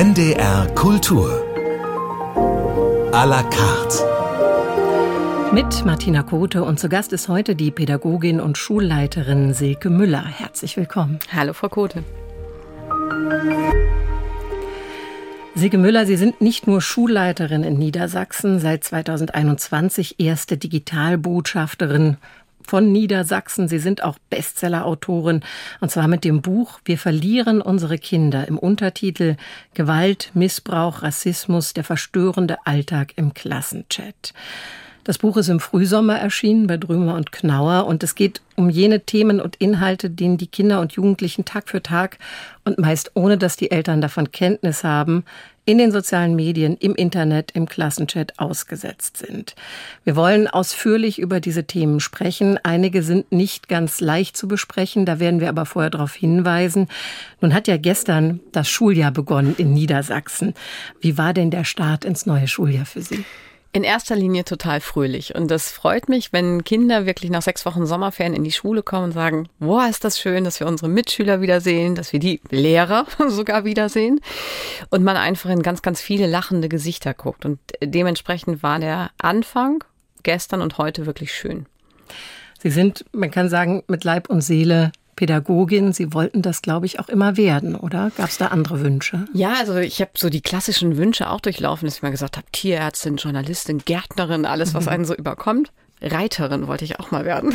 NDR Kultur. A la carte. Mit Martina Kote und zu Gast ist heute die Pädagogin und Schulleiterin Silke Müller. Herzlich willkommen. Hallo, Frau Kote. Silke Müller, Sie sind nicht nur Schulleiterin in Niedersachsen, seit 2021 erste Digitalbotschafterin von Niedersachsen. Sie sind auch Bestsellerautorin und zwar mit dem Buch Wir verlieren unsere Kinder im Untertitel Gewalt, Missbrauch, Rassismus, der verstörende Alltag im Klassenchat. Das Buch ist im Frühsommer erschienen bei Drömer und Knauer und es geht um jene Themen und Inhalte, denen die Kinder und Jugendlichen Tag für Tag und meist ohne dass die Eltern davon Kenntnis haben, in den sozialen Medien, im Internet, im Klassenchat ausgesetzt sind. Wir wollen ausführlich über diese Themen sprechen. Einige sind nicht ganz leicht zu besprechen, da werden wir aber vorher darauf hinweisen. Nun hat ja gestern das Schuljahr begonnen in Niedersachsen. Wie war denn der Start ins neue Schuljahr für Sie? In erster Linie total fröhlich. Und das freut mich, wenn Kinder wirklich nach sechs Wochen Sommerferien in die Schule kommen und sagen, boah, ist das schön, dass wir unsere Mitschüler wiedersehen, dass wir die Lehrer sogar wiedersehen. Und man einfach in ganz, ganz viele lachende Gesichter guckt. Und dementsprechend war der Anfang gestern und heute wirklich schön. Sie sind, man kann sagen, mit Leib und Seele Pädagogin. Sie wollten das, glaube ich, auch immer werden, oder? Gab es da andere Wünsche? Ja, also ich habe so die klassischen Wünsche auch durchlaufen, dass ich mal gesagt habe, Tierärztin, Journalistin, Gärtnerin, alles, was einen so überkommt. Reiterin wollte ich auch mal werden.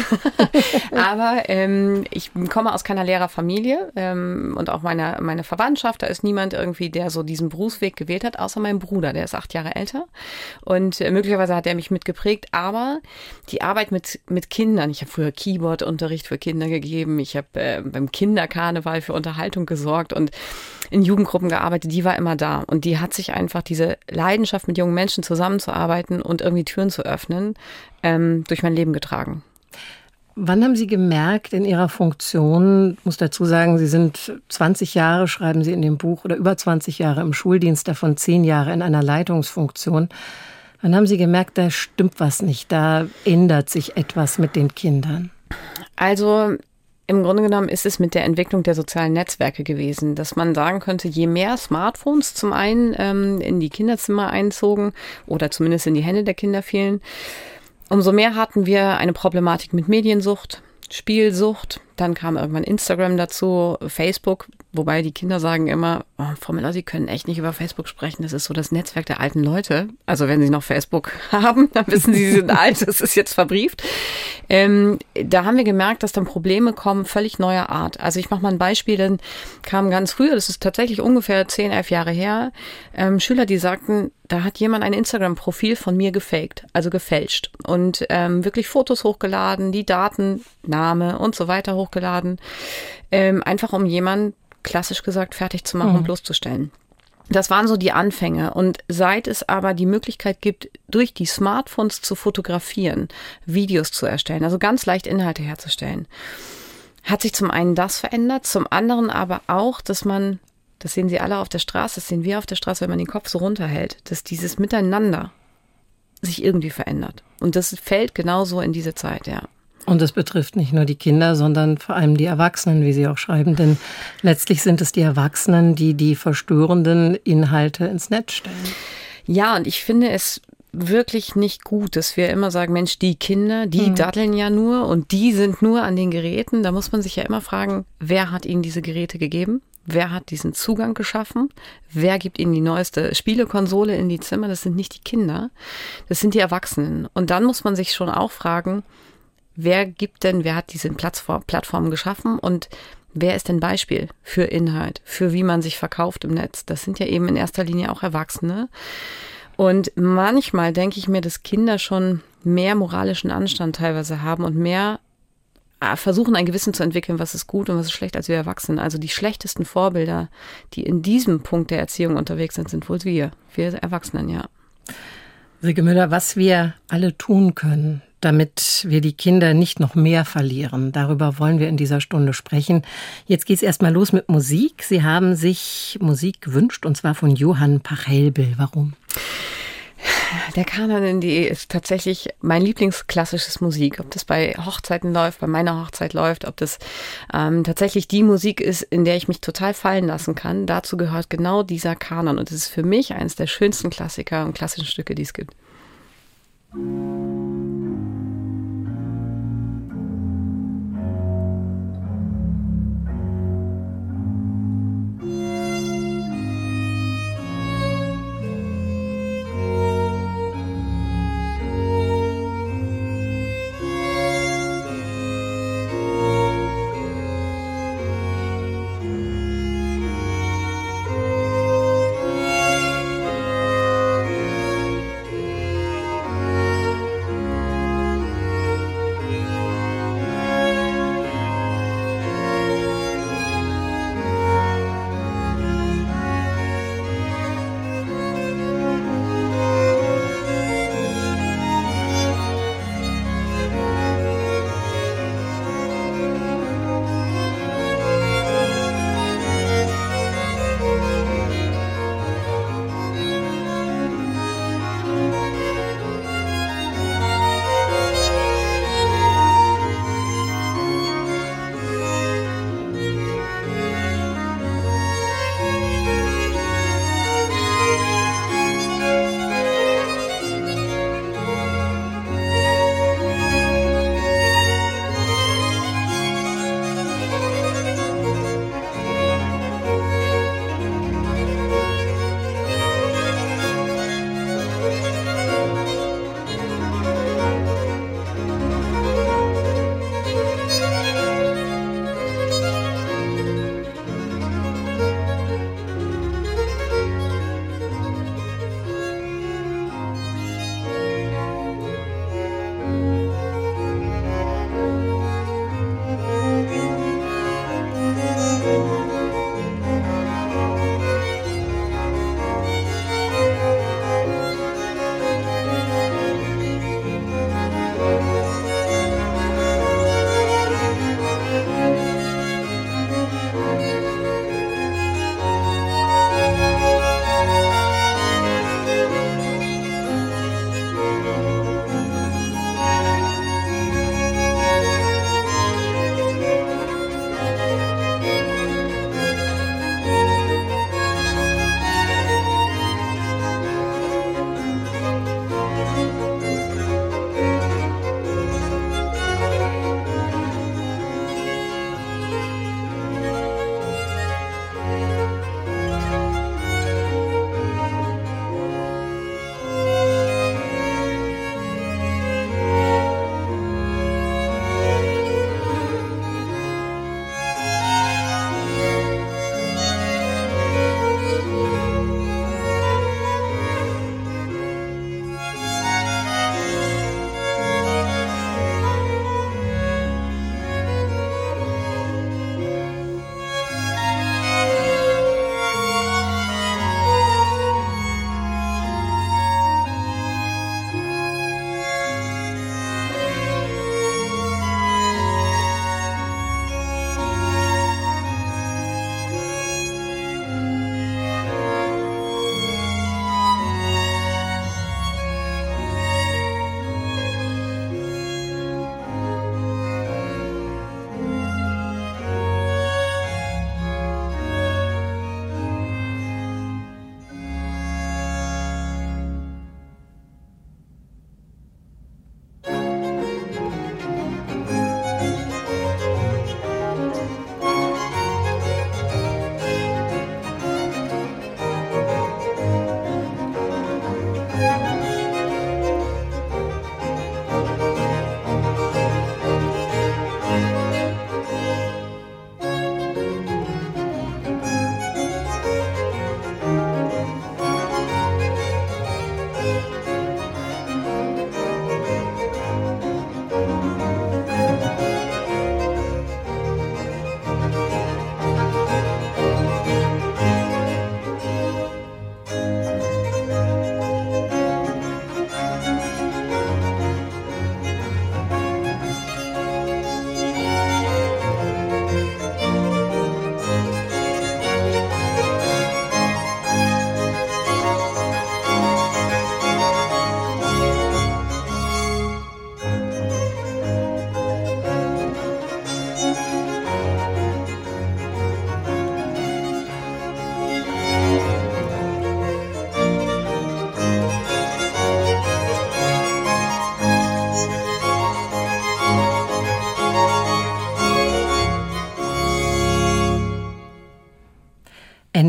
Aber ähm, ich komme aus keiner Lehrerfamilie ähm, und auch meine, meine Verwandtschaft, da ist niemand irgendwie, der so diesen Berufsweg gewählt hat, außer mein Bruder, der ist acht Jahre älter. Und äh, möglicherweise hat er mich mitgeprägt. Aber die Arbeit mit, mit Kindern, ich habe früher Keyboard-Unterricht für Kinder gegeben, ich habe äh, beim Kinderkarneval für Unterhaltung gesorgt und in Jugendgruppen gearbeitet, die war immer da. Und die hat sich einfach diese Leidenschaft, mit jungen Menschen zusammenzuarbeiten und irgendwie Türen zu öffnen, ähm, durch mein Leben getragen. Wann haben Sie gemerkt in Ihrer Funktion, muss dazu sagen, Sie sind 20 Jahre, schreiben Sie in dem Buch, oder über 20 Jahre im Schuldienst, davon 10 Jahre in einer Leitungsfunktion. Wann haben Sie gemerkt, da stimmt was nicht, da ändert sich etwas mit den Kindern? Also im Grunde genommen ist es mit der Entwicklung der sozialen Netzwerke gewesen, dass man sagen könnte, je mehr Smartphones zum einen ähm, in die Kinderzimmer einzogen oder zumindest in die Hände der Kinder fielen, umso mehr hatten wir eine Problematik mit Mediensucht, Spielsucht. Dann kam irgendwann Instagram dazu, Facebook, wobei die Kinder sagen immer, oh, Frau Miller, Sie können echt nicht über Facebook sprechen. Das ist so das Netzwerk der alten Leute. Also wenn Sie noch Facebook haben, dann wissen Sie, Sie sind alt, das ist jetzt verbrieft. Ähm, da haben wir gemerkt, dass dann Probleme kommen, völlig neuer Art. Also ich mache mal ein Beispiel, dann kam ganz früher, das ist tatsächlich ungefähr 10, 11 Jahre her, ähm, Schüler, die sagten, da hat jemand ein Instagram-Profil von mir gefaked, also gefälscht und ähm, wirklich Fotos hochgeladen, die Daten, Name und so weiter hochgeladen, ähm, einfach um jemanden klassisch gesagt fertig zu machen mhm. und bloßzustellen. Das waren so die Anfänge. Und seit es aber die Möglichkeit gibt, durch die Smartphones zu fotografieren, Videos zu erstellen, also ganz leicht Inhalte herzustellen, hat sich zum einen das verändert, zum anderen aber auch, dass man, das sehen Sie alle auf der Straße, das sehen wir auf der Straße, wenn man den Kopf so runterhält, dass dieses Miteinander sich irgendwie verändert. Und das fällt genauso in diese Zeit, ja. Und es betrifft nicht nur die Kinder, sondern vor allem die Erwachsenen, wie Sie auch schreiben. Denn letztlich sind es die Erwachsenen, die die verstörenden Inhalte ins Netz stellen. Ja, und ich finde es wirklich nicht gut, dass wir immer sagen, Mensch, die Kinder, die mhm. daddeln ja nur und die sind nur an den Geräten. Da muss man sich ja immer fragen, wer hat ihnen diese Geräte gegeben? Wer hat diesen Zugang geschaffen? Wer gibt ihnen die neueste Spielekonsole in die Zimmer? Das sind nicht die Kinder, das sind die Erwachsenen. Und dann muss man sich schon auch fragen, wer gibt denn, wer hat diese Plattformen geschaffen und wer ist denn Beispiel für Inhalt, für wie man sich verkauft im Netz? Das sind ja eben in erster Linie auch Erwachsene. Und manchmal denke ich mir, dass Kinder schon mehr moralischen Anstand teilweise haben und mehr äh, versuchen, ein Gewissen zu entwickeln, was ist gut und was ist schlecht als wir Erwachsenen. Also die schlechtesten Vorbilder, die in diesem Punkt der Erziehung unterwegs sind, sind wohl wir, wir Erwachsenen, ja. Silke Müller, was wir alle tun können, damit wir die Kinder nicht noch mehr verlieren. Darüber wollen wir in dieser Stunde sprechen. Jetzt geht es erstmal los mit Musik. Sie haben sich Musik gewünscht und zwar von Johann Pachelbel. Warum? Der Kanon.de ist tatsächlich mein Lieblingsklassisches Musik. Ob das bei Hochzeiten läuft, bei meiner Hochzeit läuft, ob das ähm, tatsächlich die Musik ist, in der ich mich total fallen lassen kann. Dazu gehört genau dieser Kanon. Und es ist für mich eines der schönsten Klassiker und klassischen Stücke, die es gibt.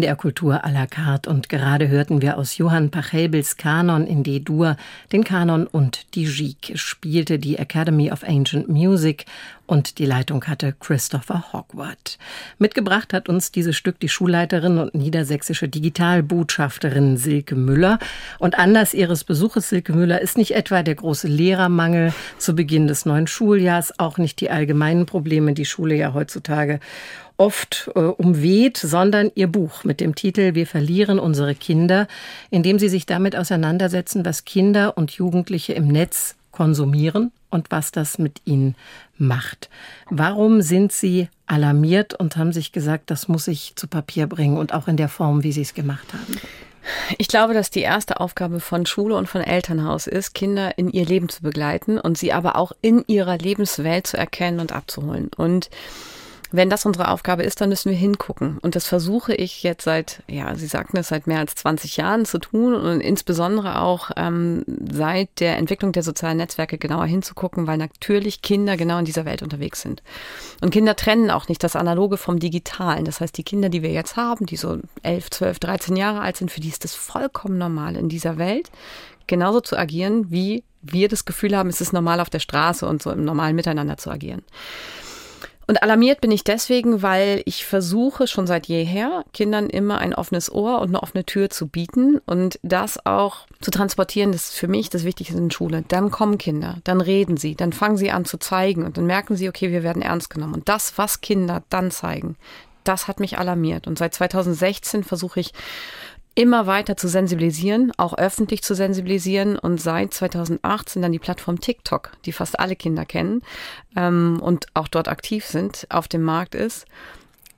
NDR Kultur à la carte und gerade hörten wir aus Johann Pachelbels Kanon in D-Dur den Kanon und die Gigue spielte die Academy of Ancient Music und die Leitung hatte Christopher Hogwarts. Mitgebracht hat uns dieses Stück die Schulleiterin und niedersächsische Digitalbotschafterin Silke Müller. Und Anlass ihres Besuches, Silke Müller, ist nicht etwa der große Lehrermangel zu Beginn des neuen Schuljahrs, auch nicht die allgemeinen Probleme, die Schule ja heutzutage oft äh, umweht, sondern ihr Buch mit dem Titel Wir verlieren unsere Kinder, in dem sie sich damit auseinandersetzen, was Kinder und Jugendliche im Netz konsumieren und was das mit ihnen macht. Warum sind Sie alarmiert und haben sich gesagt, das muss ich zu Papier bringen und auch in der Form, wie Sie es gemacht haben? Ich glaube, dass die erste Aufgabe von Schule und von Elternhaus ist, Kinder in ihr Leben zu begleiten und sie aber auch in ihrer Lebenswelt zu erkennen und abzuholen. Und wenn das unsere Aufgabe ist, dann müssen wir hingucken. Und das versuche ich jetzt seit, ja, Sie sagten es, seit mehr als 20 Jahren zu tun und insbesondere auch ähm, seit der Entwicklung der sozialen Netzwerke genauer hinzugucken, weil natürlich Kinder genau in dieser Welt unterwegs sind. Und Kinder trennen auch nicht das Analoge vom Digitalen. Das heißt, die Kinder, die wir jetzt haben, die so 11, 12, 13 Jahre alt sind, für die ist das vollkommen normal in dieser Welt, genauso zu agieren, wie wir das Gefühl haben, es ist normal auf der Straße und so im normalen Miteinander zu agieren. Und alarmiert bin ich deswegen, weil ich versuche schon seit jeher, Kindern immer ein offenes Ohr und eine offene Tür zu bieten und das auch zu transportieren, das ist für mich das Wichtigste in Schule. Dann kommen Kinder, dann reden sie, dann fangen sie an zu zeigen und dann merken sie, okay, wir werden ernst genommen. Und das, was Kinder dann zeigen, das hat mich alarmiert. Und seit 2016 versuche ich immer weiter zu sensibilisieren, auch öffentlich zu sensibilisieren und seit 2018 dann die Plattform TikTok, die fast alle Kinder kennen ähm, und auch dort aktiv sind, auf dem Markt ist,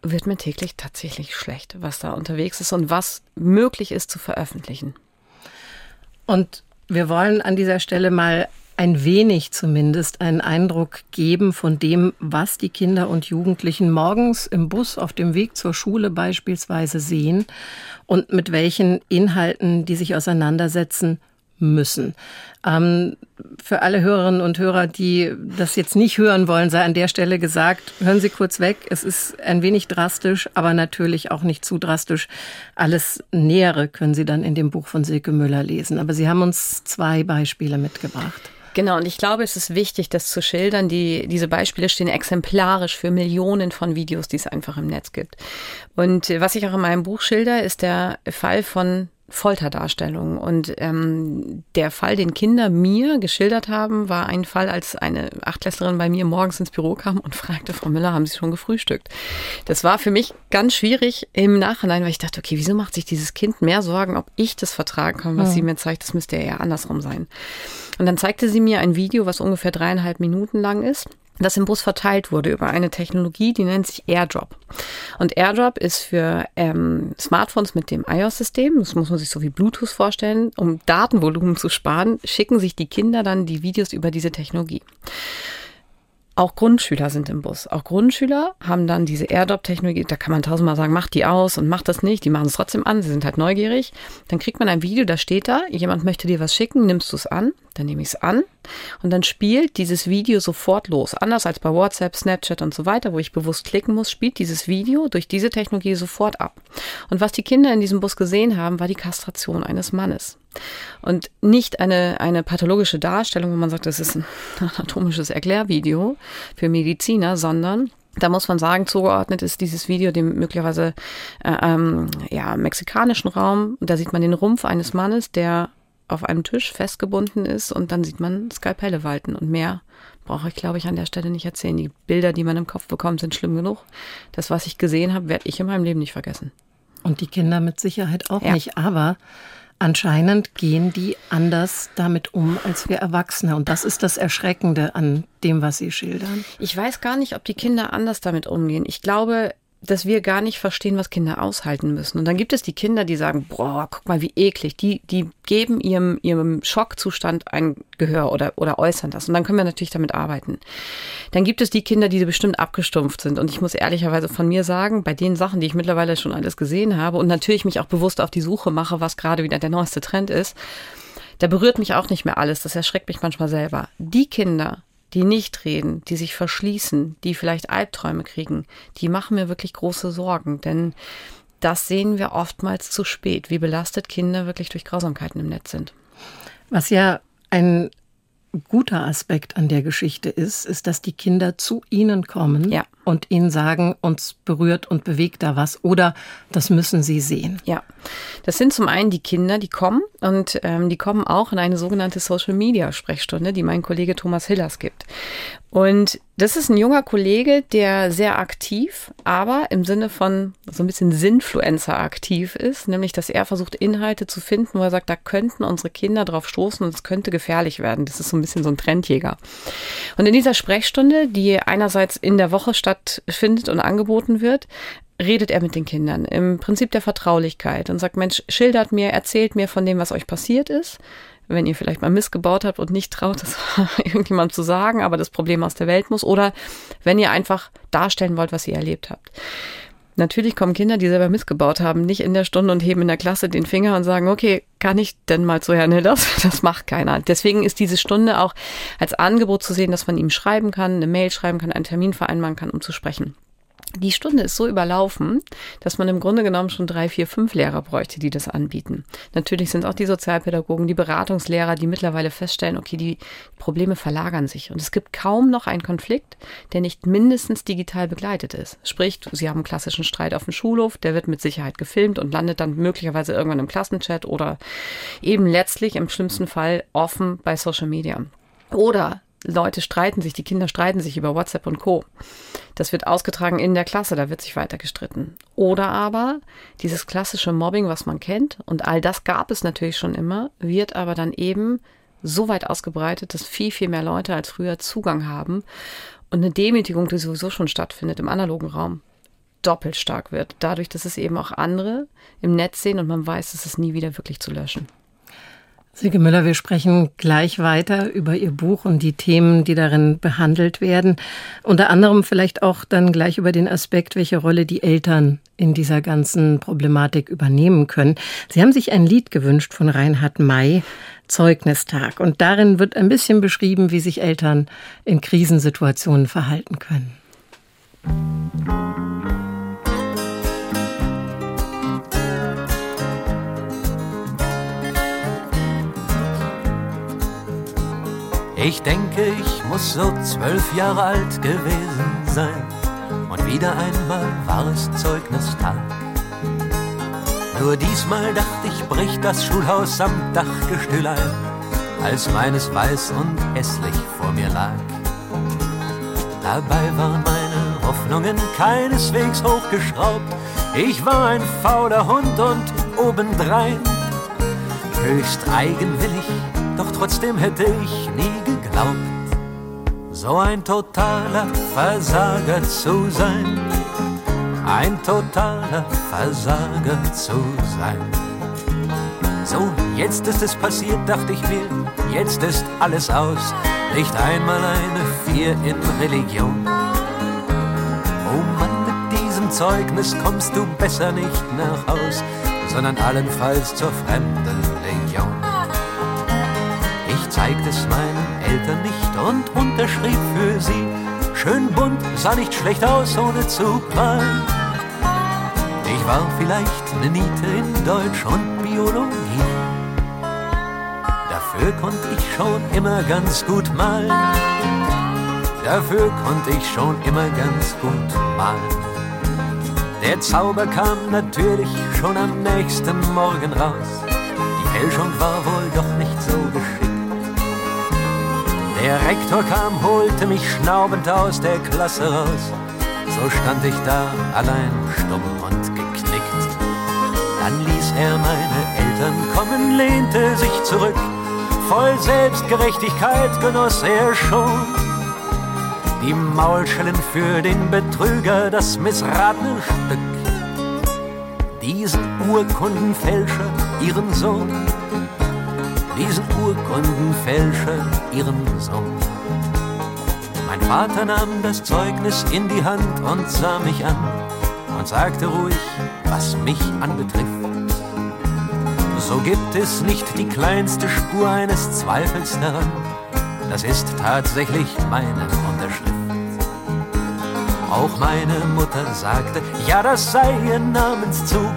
wird mir täglich tatsächlich schlecht, was da unterwegs ist und was möglich ist zu veröffentlichen. Und wir wollen an dieser Stelle mal ein wenig zumindest einen Eindruck geben von dem, was die Kinder und Jugendlichen morgens im Bus auf dem Weg zur Schule beispielsweise sehen und mit welchen Inhalten die sich auseinandersetzen müssen. Ähm, für alle Hörerinnen und Hörer, die das jetzt nicht hören wollen, sei an der Stelle gesagt, hören Sie kurz weg. Es ist ein wenig drastisch, aber natürlich auch nicht zu drastisch. Alles Nähere können Sie dann in dem Buch von Silke Müller lesen. Aber Sie haben uns zwei Beispiele mitgebracht. Genau, und ich glaube, es ist wichtig, das zu schildern. Die, diese Beispiele stehen exemplarisch für Millionen von Videos, die es einfach im Netz gibt. Und was ich auch in meinem Buch schilder, ist der Fall von Folterdarstellung. Und ähm, der Fall, den Kinder mir geschildert haben, war ein Fall, als eine Achtklässlerin bei mir morgens ins Büro kam und fragte, Frau Müller, haben Sie schon gefrühstückt? Das war für mich ganz schwierig im Nachhinein, weil ich dachte, okay, wieso macht sich dieses Kind mehr Sorgen, ob ich das vertragen kann, was ja. sie mir zeigt? Das müsste ja eher andersrum sein. Und dann zeigte sie mir ein Video, was ungefähr dreieinhalb Minuten lang ist das im Bus verteilt wurde über eine Technologie, die nennt sich AirDrop. Und AirDrop ist für ähm, Smartphones mit dem iOS-System, das muss man sich so wie Bluetooth vorstellen, um Datenvolumen zu sparen, schicken sich die Kinder dann die Videos über diese Technologie. Auch Grundschüler sind im Bus. Auch Grundschüler haben dann diese AirDrop-Technologie. Da kann man tausendmal sagen, mach die aus und mach das nicht. Die machen es trotzdem an. Sie sind halt neugierig. Dann kriegt man ein Video, da steht da, jemand möchte dir was schicken, nimmst du es an. Dann nehme ich es an und dann spielt dieses Video sofort los. Anders als bei WhatsApp, Snapchat und so weiter, wo ich bewusst klicken muss, spielt dieses Video durch diese Technologie sofort ab. Und was die Kinder in diesem Bus gesehen haben, war die Kastration eines Mannes. Und nicht eine, eine pathologische Darstellung, wo man sagt, das ist ein anatomisches Erklärvideo für Mediziner, sondern da muss man sagen, zugeordnet ist dieses Video dem möglicherweise äh, ähm, ja, mexikanischen Raum. Da sieht man den Rumpf eines Mannes, der auf einem Tisch festgebunden ist und dann sieht man Skalpelle walten und mehr brauche ich, glaube ich, an der Stelle nicht erzählen. Die Bilder, die man im Kopf bekommt, sind schlimm genug. Das, was ich gesehen habe, werde ich in meinem Leben nicht vergessen. Und die Kinder mit Sicherheit auch ja. nicht. Aber anscheinend gehen die anders damit um als wir Erwachsene. Und das ist das Erschreckende an dem, was Sie schildern. Ich weiß gar nicht, ob die Kinder anders damit umgehen. Ich glaube, dass wir gar nicht verstehen, was Kinder aushalten müssen. Und dann gibt es die Kinder, die sagen, boah, guck mal, wie eklig. Die, die geben ihrem, ihrem Schockzustand ein Gehör oder, oder äußern das. Und dann können wir natürlich damit arbeiten. Dann gibt es die Kinder, die bestimmt abgestumpft sind. Und ich muss ehrlicherweise von mir sagen, bei den Sachen, die ich mittlerweile schon alles gesehen habe und natürlich mich auch bewusst auf die Suche mache, was gerade wieder der neueste Trend ist, da berührt mich auch nicht mehr alles. Das erschreckt mich manchmal selber. Die Kinder, die nicht reden, die sich verschließen, die vielleicht Albträume kriegen, die machen mir wirklich große Sorgen. Denn das sehen wir oftmals zu spät, wie belastet Kinder wirklich durch Grausamkeiten im Netz sind. Was ja ein guter Aspekt an der Geschichte ist, ist, dass die Kinder zu ihnen kommen ja. Und ihnen sagen, uns berührt und bewegt da was oder das müssen sie sehen. Ja, das sind zum einen die Kinder, die kommen und ähm, die kommen auch in eine sogenannte Social Media Sprechstunde, die mein Kollege Thomas Hillers gibt. Und das ist ein junger Kollege, der sehr aktiv, aber im Sinne von so ein bisschen Sinfluencer aktiv ist, nämlich dass er versucht, Inhalte zu finden, wo er sagt, da könnten unsere Kinder drauf stoßen und es könnte gefährlich werden. Das ist so ein bisschen so ein Trendjäger. Und in dieser Sprechstunde, die einerseits in der Woche stattfindet und angeboten wird, redet er mit den Kindern im Prinzip der Vertraulichkeit und sagt, Mensch, schildert mir, erzählt mir von dem, was euch passiert ist wenn ihr vielleicht mal missgebaut habt und nicht traut, das irgendjemand zu sagen, aber das Problem aus der Welt muss, oder wenn ihr einfach darstellen wollt, was ihr erlebt habt. Natürlich kommen Kinder, die selber missgebaut haben, nicht in der Stunde und heben in der Klasse den Finger und sagen, okay, kann ich denn mal zu Herrn Hilders? Das macht keiner. Deswegen ist diese Stunde auch als Angebot zu sehen, dass man ihm schreiben kann, eine Mail schreiben kann, einen Termin vereinbaren kann, um zu sprechen die Stunde ist so überlaufen, dass man im Grunde genommen schon drei, vier, fünf Lehrer bräuchte, die das anbieten. Natürlich sind auch die Sozialpädagogen, die Beratungslehrer, die mittlerweile feststellen, okay, die Probleme verlagern sich. Und es gibt kaum noch einen Konflikt, der nicht mindestens digital begleitet ist. Sprich, Sie haben einen klassischen Streit auf dem Schulhof, der wird mit Sicherheit gefilmt und landet dann möglicherweise irgendwann im Klassenchat oder eben letztlich im schlimmsten Fall offen bei Social Media. Oder Leute streiten sich, die Kinder streiten sich über WhatsApp und Co. Das wird ausgetragen in der Klasse, da wird sich weiter gestritten. Oder aber dieses klassische Mobbing, was man kennt, und all das gab es natürlich schon immer, wird aber dann eben so weit ausgebreitet, dass viel, viel mehr Leute als früher Zugang haben und eine Demütigung, die sowieso schon stattfindet im analogen Raum, doppelt stark wird. Dadurch, dass es eben auch andere im Netz sehen und man weiß, es ist nie wieder wirklich zu löschen. Silke Müller, wir sprechen gleich weiter über Ihr Buch und die Themen, die darin behandelt werden. Unter anderem vielleicht auch dann gleich über den Aspekt, welche Rolle die Eltern in dieser ganzen Problematik übernehmen können. Sie haben sich ein Lied gewünscht von Reinhard May, Zeugnistag. Und darin wird ein bisschen beschrieben, wie sich Eltern in Krisensituationen verhalten können. Ich denke, ich muss so zwölf Jahre alt gewesen sein. Und wieder einmal war es Zeugnistag. Nur diesmal dachte ich, bricht das Schulhaus am Dachgestühl ein, als meines weiß und hässlich vor mir lag. Dabei waren meine Hoffnungen keineswegs hochgeschraubt. Ich war ein fauler Hund und obendrein höchst eigenwillig doch trotzdem hätte ich nie geglaubt, so ein totaler Versager zu sein. Ein totaler Versager zu sein. So, jetzt ist es passiert, dachte ich mir, jetzt ist alles aus. Nicht einmal eine Vier in Religion. Oh Mann, mit diesem Zeugnis kommst du besser nicht nach Haus, sondern allenfalls zur fremden es meinen Eltern nicht und unterschrieb für sie. Schön bunt, sah nicht schlecht aus, ohne zu prallen. Ich war vielleicht eine Niete in Deutsch und Biologie. Dafür konnte ich schon immer ganz gut malen. Dafür konnte ich schon immer ganz gut malen. Der Zauber kam natürlich schon am nächsten Morgen raus. Die Fälschung war wohl doch nicht so geschickt. Der Rektor kam, holte mich schnaubend aus der Klasse raus. So stand ich da, allein stumm und geknickt. Dann ließ er meine Eltern kommen, lehnte sich zurück. Voll Selbstgerechtigkeit genoss er schon. Die Maulschellen für den Betrüger, das missratene Stück. Diesen Urkundenfälscher, ihren Sohn, diesen Urkundenfälscher ihren Sohn. Mein Vater nahm das Zeugnis in die Hand und sah mich an und sagte ruhig, was mich anbetrifft. So gibt es nicht die kleinste Spur eines Zweifels daran, das ist tatsächlich meine Unterschrift. Auch meine Mutter sagte, ja, das sei ihr Namenszug.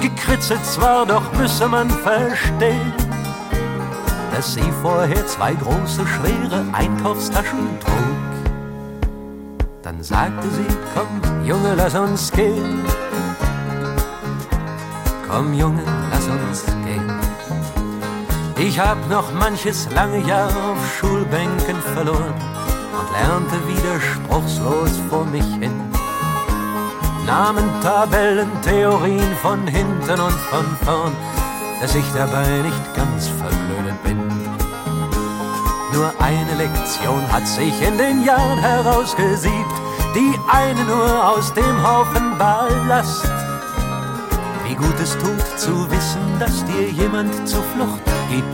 Gekritzelt zwar, doch müsse man verstehen, dass sie vorher zwei große, schwere Einkaufstaschen trug. Dann sagte sie, komm, Junge, lass uns gehen. Komm, Junge, lass uns gehen. Ich hab noch manches lange Jahr auf Schulbänken verloren und lernte widerspruchslos vor mich hin. Namen, Tabellen, Theorien von hinten und von vorn, dass ich dabei nicht ganz verblödet bin. Nur eine Lektion hat sich in den Jahren herausgesiebt, die eine nur aus dem Haufen Ballast. Wie gut es tut zu wissen, dass dir jemand zur Flucht gibt.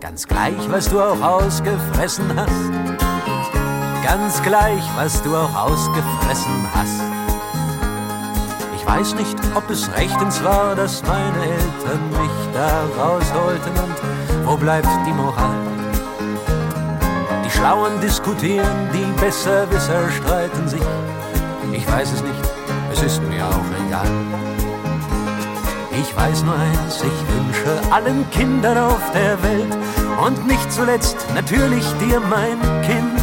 Ganz gleich, was du auch ausgefressen hast ganz gleich, was du auch ausgefressen hast. Ich weiß nicht, ob es rechtens war, dass meine Eltern mich da rausholten und wo bleibt die Moral? Die Schlauen diskutieren, die Besserwisser streiten sich. Ich weiß es nicht, es ist mir auch egal. Ich weiß nur eins, ich wünsche allen Kindern auf der Welt und nicht zuletzt natürlich dir, mein Kind,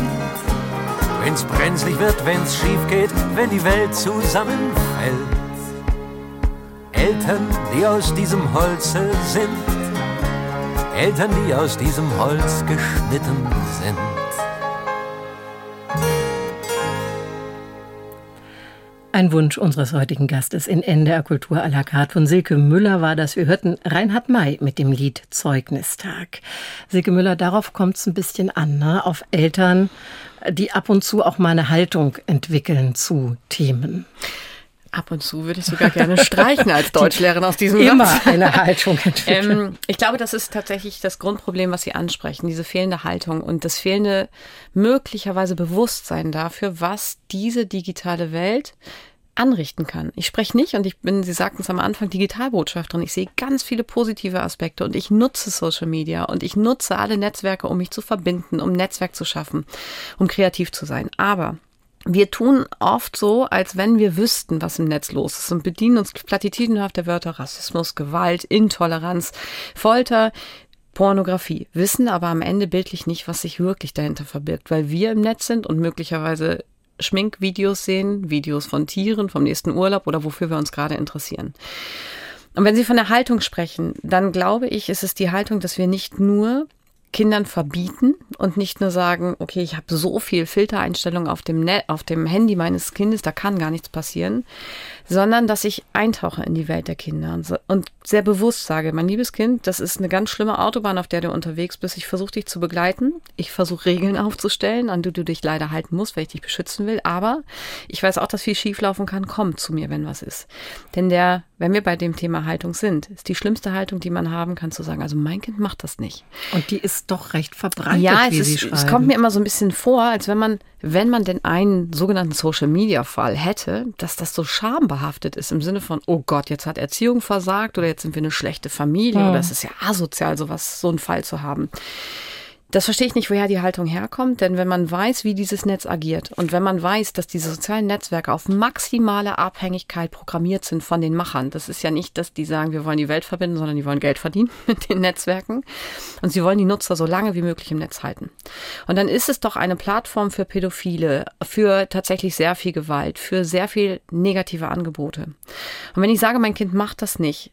wenn's brenzlig wird, wenn's schief geht, wenn die Welt zusammenfällt. Eltern, die aus diesem Holze sind, Eltern, die aus diesem Holz geschnitten sind. Ein Wunsch unseres heutigen Gastes in NDR Kultur à la carte von Silke Müller war das. Wir hörten Reinhard May mit dem Lied Zeugnistag. Silke Müller, darauf kommt es ein bisschen an, ne? auf Eltern, die ab und zu auch mal eine Haltung entwickeln zu Themen. Ab und zu würde ich sogar gerne streichen als Deutschlehrerin aus diesem Immer Satz. eine Haltung. Ähm, ich glaube, das ist tatsächlich das Grundproblem, was Sie ansprechen, diese fehlende Haltung und das fehlende möglicherweise Bewusstsein dafür, was diese digitale Welt anrichten kann. Ich spreche nicht und ich bin, Sie sagten es am Anfang, Digitalbotschafterin. Ich sehe ganz viele positive Aspekte und ich nutze Social Media und ich nutze alle Netzwerke, um mich zu verbinden, um Netzwerk zu schaffen, um kreativ zu sein. Aber wir tun oft so, als wenn wir wüssten, was im Netz los ist und bedienen uns platitüdenhaft Wörter Rassismus, Gewalt, Intoleranz, Folter, Pornografie, wissen aber am Ende bildlich nicht, was sich wirklich dahinter verbirgt, weil wir im Netz sind und möglicherweise Schminkvideos sehen, Videos von Tieren, vom nächsten Urlaub oder wofür wir uns gerade interessieren. Und wenn Sie von der Haltung sprechen, dann glaube ich, ist es die Haltung, dass wir nicht nur Kindern verbieten und nicht nur sagen, okay, ich habe so viel Filtereinstellungen auf dem, Net, auf dem Handy meines Kindes, da kann gar nichts passieren, sondern dass ich eintauche in die Welt der Kinder und, so, und sehr bewusst sage, mein liebes Kind, das ist eine ganz schlimme Autobahn, auf der du unterwegs bist. Ich versuche dich zu begleiten. Ich versuche Regeln aufzustellen, an die du dich leider halten musst, weil ich dich beschützen will. Aber ich weiß auch, dass viel schieflaufen kann. Komm zu mir, wenn was ist. Denn der, wenn wir bei dem Thema Haltung sind, ist die schlimmste Haltung, die man haben kann, zu sagen, also mein Kind macht das nicht. Und die ist doch recht verbreitet, ja, es, ist, es kommt mir immer so ein bisschen vor, als wenn man, wenn man denn einen sogenannten Social Media Fall hätte, dass das so schambehaftet ist im Sinne von, oh Gott, jetzt hat Erziehung versagt oder jetzt sind wir eine schlechte Familie Ja. oder es ist ja asozial, sowas, so einen Fall zu haben. Das verstehe ich nicht, woher die Haltung herkommt, denn wenn man weiß, wie dieses Netz agiert und wenn man weiß, dass diese sozialen Netzwerke auf maximale Abhängigkeit programmiert sind von den Machern, das ist ja nicht, dass die sagen, wir wollen die Welt verbinden, sondern die wollen Geld verdienen mit den Netzwerken und sie wollen die Nutzer so lange wie möglich im Netz halten. Und dann ist es doch eine Plattform für Pädophile, für tatsächlich sehr viel Gewalt, für sehr viel negative Angebote. Und wenn ich sage, mein Kind macht das nicht,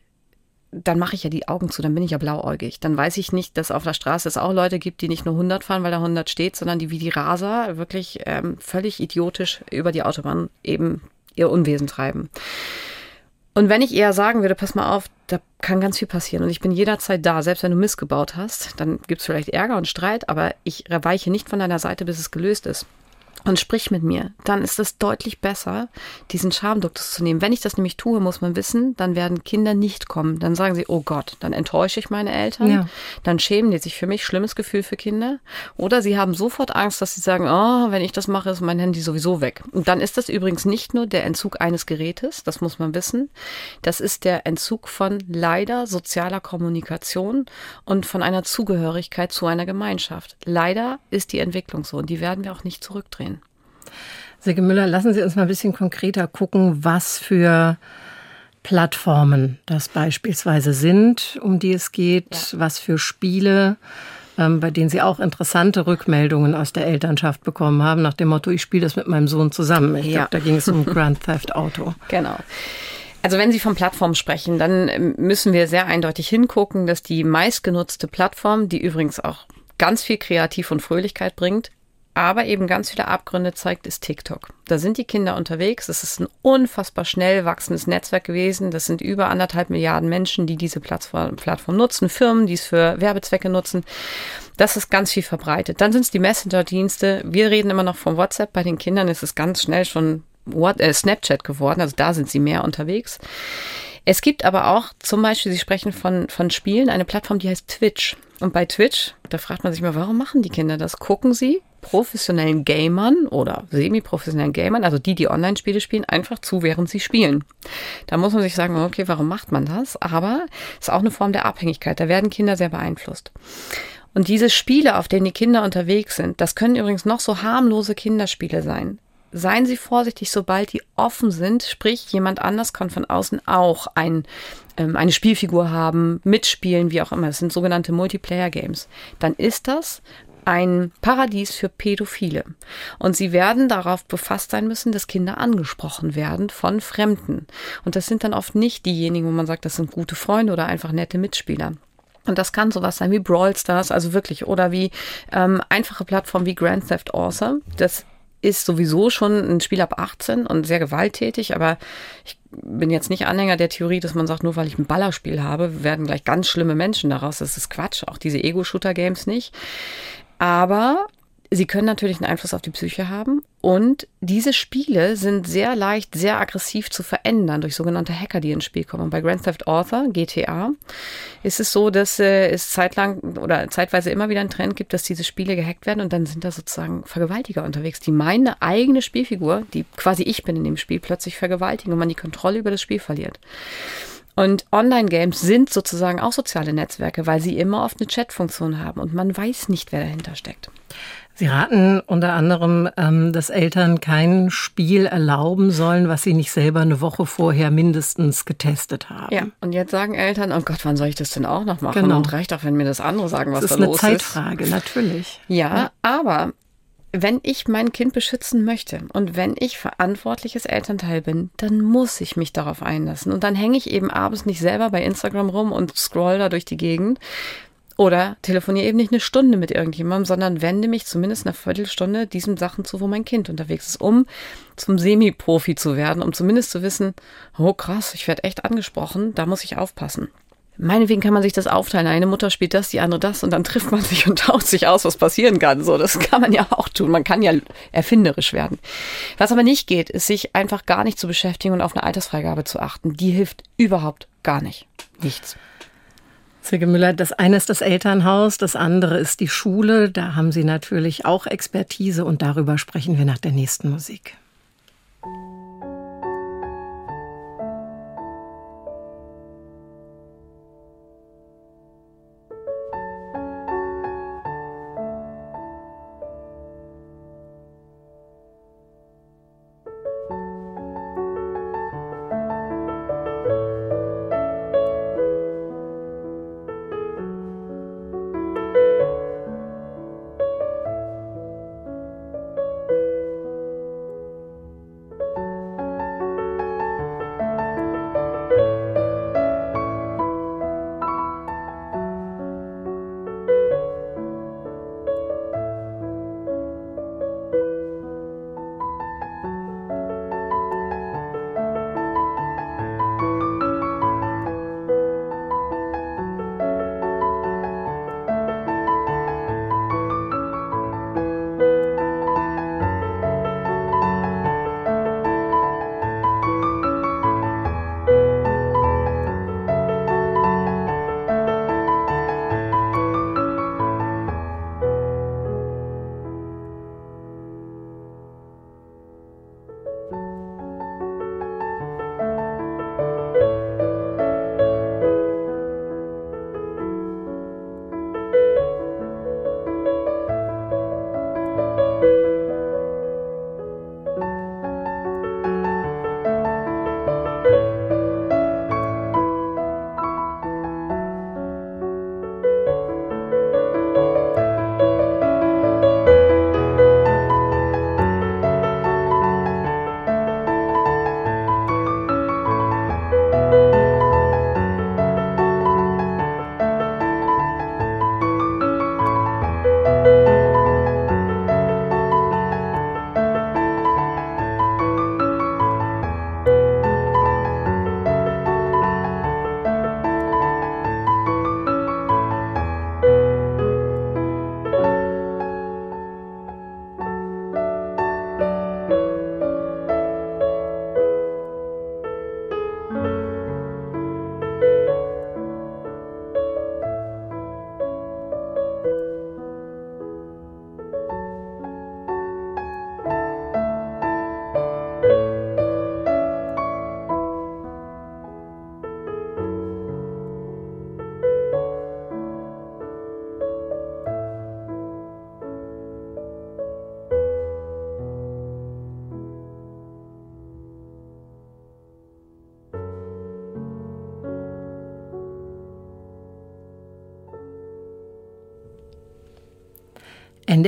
dann mache ich ja die Augen zu, dann bin ich ja blauäugig. Dann weiß ich nicht, dass auf der Straße es auch Leute gibt, die nicht nur 100 fahren, weil da 100 steht, sondern die wie die Raser wirklich ähm, völlig idiotisch über die Autobahn eben ihr Unwesen treiben. Und wenn ich eher sagen würde, pass mal auf, da kann ganz viel passieren und ich bin jederzeit da, selbst wenn du Mist gebaut hast, dann gibt's vielleicht Ärger und Streit, aber ich weiche nicht von deiner Seite, bis es gelöst ist und sprich mit mir, dann ist es deutlich besser, diesen Schamduktus zu nehmen. Wenn ich das nämlich tue, muss man wissen, dann werden Kinder nicht kommen. Dann sagen sie, oh Gott, dann enttäusche ich meine Eltern. Ja. Dann schämen die sich für mich. Schlimmes Gefühl für Kinder. Oder sie haben sofort Angst, dass sie sagen, oh, wenn ich das mache, ist mein Handy sowieso weg. Und dann ist das übrigens nicht nur der Entzug eines Gerätes, das muss man wissen. Das ist der Entzug von leider sozialer Kommunikation und von einer Zugehörigkeit zu einer Gemeinschaft. Leider ist die Entwicklung so und die werden wir auch nicht zurückdrehen. Silke Müller, lassen Sie uns mal ein bisschen konkreter gucken, was für Plattformen das beispielsweise sind, um die es geht, ja. was für Spiele, ähm, bei denen Sie auch interessante Rückmeldungen aus der Elternschaft bekommen haben, nach dem Motto, ich spiele das mit meinem Sohn zusammen. Ich ja. glaube, da ging es um Grand Theft Auto. Genau. Also wenn Sie von Plattformen sprechen, dann ähm, müssen wir sehr eindeutig hingucken, dass die meistgenutzte Plattform, die übrigens auch ganz viel Kreativ und Fröhlichkeit bringt, aber eben ganz viele Abgründe zeigt, ist TikTok. Da sind die Kinder unterwegs. Es ist ein unfassbar schnell wachsendes Netzwerk gewesen. Das sind über anderthalb Milliarden Menschen, die diese Plattform, Plattform nutzen, Firmen, die es für Werbezwecke nutzen. Das ist ganz viel verbreitet. Dann sind es die Messenger-Dienste. Wir reden immer noch von WhatsApp. Bei den Kindern ist es ganz schnell schon What, äh, Snapchat geworden. Also da sind sie mehr unterwegs. Es gibt aber auch zum Beispiel, Sie sprechen von, von Spielen, eine Plattform, die heißt Twitch. Und bei Twitch, da fragt man sich mal, warum machen die Kinder das? Gucken sie professionellen Gamern oder semi-professionellen Gamern, also die, die Online-Spiele spielen, einfach zu, während sie spielen. Da muss man sich sagen, okay, warum macht man das? Aber es ist auch eine Form der Abhängigkeit. Da werden Kinder sehr beeinflusst. Und diese Spiele, auf denen die Kinder unterwegs sind, das können übrigens noch so harmlose Kinderspiele sein. Seien Sie vorsichtig, sobald die offen sind, sprich jemand anders kann von außen auch ein, ähm, eine Spielfigur haben, mitspielen, wie auch immer. Das sind sogenannte Multiplayer-Games. Dann ist das ein Paradies für Pädophile. Und sie werden darauf befasst sein müssen, dass Kinder angesprochen werden von Fremden. Und das sind dann oft nicht diejenigen, wo man sagt, das sind gute Freunde oder einfach nette Mitspieler. Und das kann sowas sein wie Brawl Stars, also wirklich, oder wie ähm, einfache Plattformen wie Grand Theft Author. Das ist sowieso schon ein Spiel ab 18 und sehr gewalttätig, aber ich bin jetzt nicht Anhänger der Theorie, dass man sagt, nur weil ich ein Ballerspiel habe, werden gleich ganz schlimme Menschen daraus. Das ist Quatsch, auch diese Ego-Shooter-Games nicht. Aber sie können natürlich einen Einfluss auf die Psyche haben. Und diese Spiele sind sehr leicht, sehr aggressiv zu verändern durch sogenannte Hacker, die ins Spiel kommen. Und bei Grand Theft Author, GTA, ist es so, dass äh, es zeitlang oder zeitweise immer wieder einen Trend gibt, dass diese Spiele gehackt werden und dann sind da sozusagen Vergewaltiger unterwegs, die meine eigene Spielfigur, die quasi ich bin in dem Spiel, plötzlich vergewaltigen und man die Kontrolle über das Spiel verliert. Und Online-Games sind sozusagen auch soziale Netzwerke, weil sie immer oft eine Chat-Funktion haben und man weiß nicht, wer dahinter steckt. Sie raten unter anderem, ähm, dass Eltern kein Spiel erlauben sollen, was sie nicht selber eine Woche vorher mindestens getestet haben. Ja, und jetzt sagen Eltern, oh Gott, wann soll ich das denn auch noch machen? Genau. Und reicht auch, wenn mir das andere sagen, was das da los ist. Das ist eine Zeitfrage, natürlich. Ja, ja, aber wenn ich mein Kind beschützen möchte und wenn ich verantwortliches Elternteil bin, dann muss ich mich darauf einlassen. Und dann hänge ich eben abends nicht selber bei Instagram rum und scroll da durch die Gegend. Oder telefoniere eben nicht eine Stunde mit irgendjemandem, sondern wende mich zumindest eine Viertelstunde diesen Sachen zu, wo mein Kind unterwegs ist, um zum Semi-Profi zu werden, um zumindest zu wissen, oh krass, ich werde echt angesprochen, da muss ich aufpassen. Meinetwegen kann man sich das aufteilen. Eine Mutter spielt das, die andere das und dann trifft man sich und tauscht sich aus, was passieren kann. So, das kann man ja auch tun. Man kann ja erfinderisch werden. Was aber nicht geht, ist sich einfach gar nicht zu beschäftigen und auf eine Altersfreigabe zu achten. Die hilft überhaupt gar nicht. Nichts. Silke Müller, das eine ist das Elternhaus, das andere ist die Schule. Da haben Sie natürlich auch Expertise und darüber sprechen wir nach der nächsten Musik.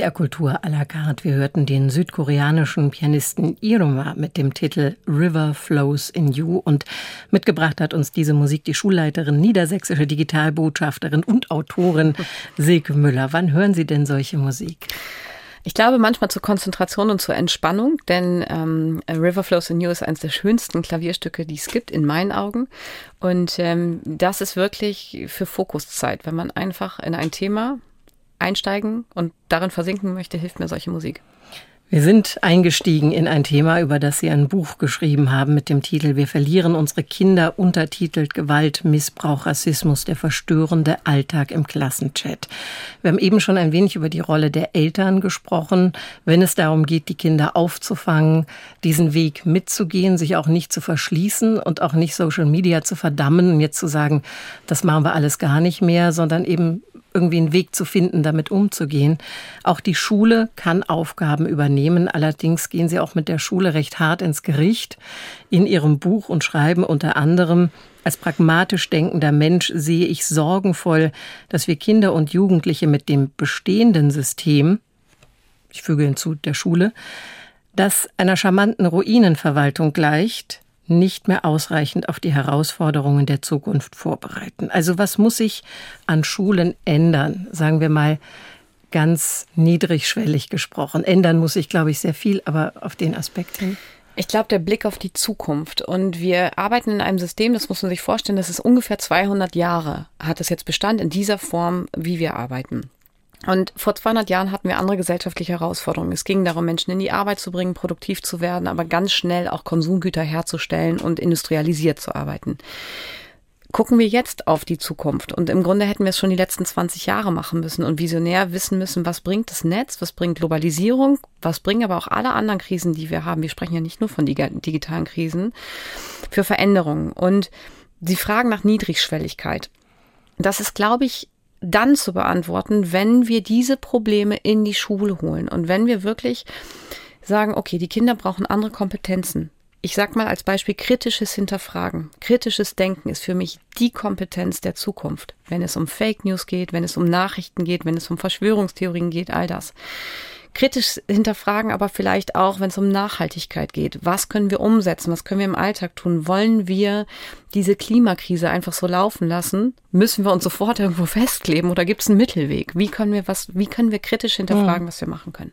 NDR Kultur à la carte. Wir hörten den südkoreanischen Pianisten Iruma mit dem Titel River Flows in You und mitgebracht hat uns diese Musik die Schulleiterin, niedersächsische Digitalbotschafterin und Autorin Silke Müller. Wann hören Sie denn solche Musik? Ich glaube manchmal zur Konzentration und zur Entspannung, denn ähm, River Flows in You ist eines der schönsten Klavierstücke, die es gibt, in meinen Augen. Und ähm, das ist wirklich für Fokuszeit, wenn man einfach in ein Thema einsteigen und darin versinken möchte, hilft mir solche Musik. Wir sind eingestiegen in ein Thema, über das Sie ein Buch geschrieben haben mit dem Titel Wir verlieren unsere Kinder, untertitelt Gewalt, Missbrauch, Rassismus, der verstörende Alltag im Klassenchat. Wir haben eben schon ein wenig über die Rolle der Eltern gesprochen, wenn es darum geht, die Kinder aufzufangen, diesen Weg mitzugehen, sich auch nicht zu verschließen und auch nicht Social Media zu verdammen und jetzt zu sagen, das machen wir alles gar nicht mehr, sondern eben irgendwie einen Weg zu finden, damit umzugehen. Auch die Schule kann Aufgaben übernehmen. Allerdings gehen sie auch mit der Schule recht hart ins Gericht. In ihrem Buch und schreiben unter anderem, als pragmatisch denkender Mensch sehe ich sorgenvoll, dass wir Kinder und Jugendliche mit dem bestehenden System, ich füge hinzu der Schule, das einer charmanten Ruinenverwaltung gleicht, nicht mehr ausreichend auf die Herausforderungen der Zukunft vorbereiten. Also was muss sich an Schulen ändern? Sagen wir mal ganz niedrigschwellig gesprochen. Ändern muss sich, glaube ich, sehr viel, aber auf den Aspekt hin. Ich glaube, der Blick auf die Zukunft. Und wir arbeiten in einem System, das muss man sich vorstellen, das ist ungefähr 200 Jahre, hat es jetzt Bestand in dieser Form, wie wir arbeiten. Und vor 200 Jahren hatten wir andere gesellschaftliche Herausforderungen. Es ging darum, Menschen in die Arbeit zu bringen, produktiv zu werden, aber ganz schnell auch Konsumgüter herzustellen und industrialisiert zu arbeiten. Gucken wir jetzt auf die Zukunft. Und im Grunde hätten wir es schon die letzten 20 Jahre machen müssen und visionär wissen müssen, was bringt das Netz, was bringt Globalisierung, was bringen aber auch alle anderen Krisen, die wir haben. Wir sprechen ja nicht nur von digitalen Krisen, für Veränderungen. Und sie fragen nach Niedrigschwelligkeit. Das ist, glaube ich, dann zu beantworten, wenn wir diese Probleme in die Schule holen und wenn wir wirklich sagen, okay, die Kinder brauchen andere Kompetenzen. Ich sag mal als Beispiel kritisches Hinterfragen. Kritisches Denken ist für mich die Kompetenz der Zukunft. Wenn es um Fake News geht, wenn es um Nachrichten geht, wenn es um Verschwörungstheorien geht, all das kritisch hinterfragen, aber vielleicht auch, wenn es um Nachhaltigkeit geht. Was können wir umsetzen? Was können wir im Alltag tun? Wollen wir diese Klimakrise einfach so laufen lassen? Müssen wir uns sofort irgendwo festkleben oder gibt es einen Mittelweg? Wie können wir was, wie können wir kritisch hinterfragen, mhm. was wir machen können?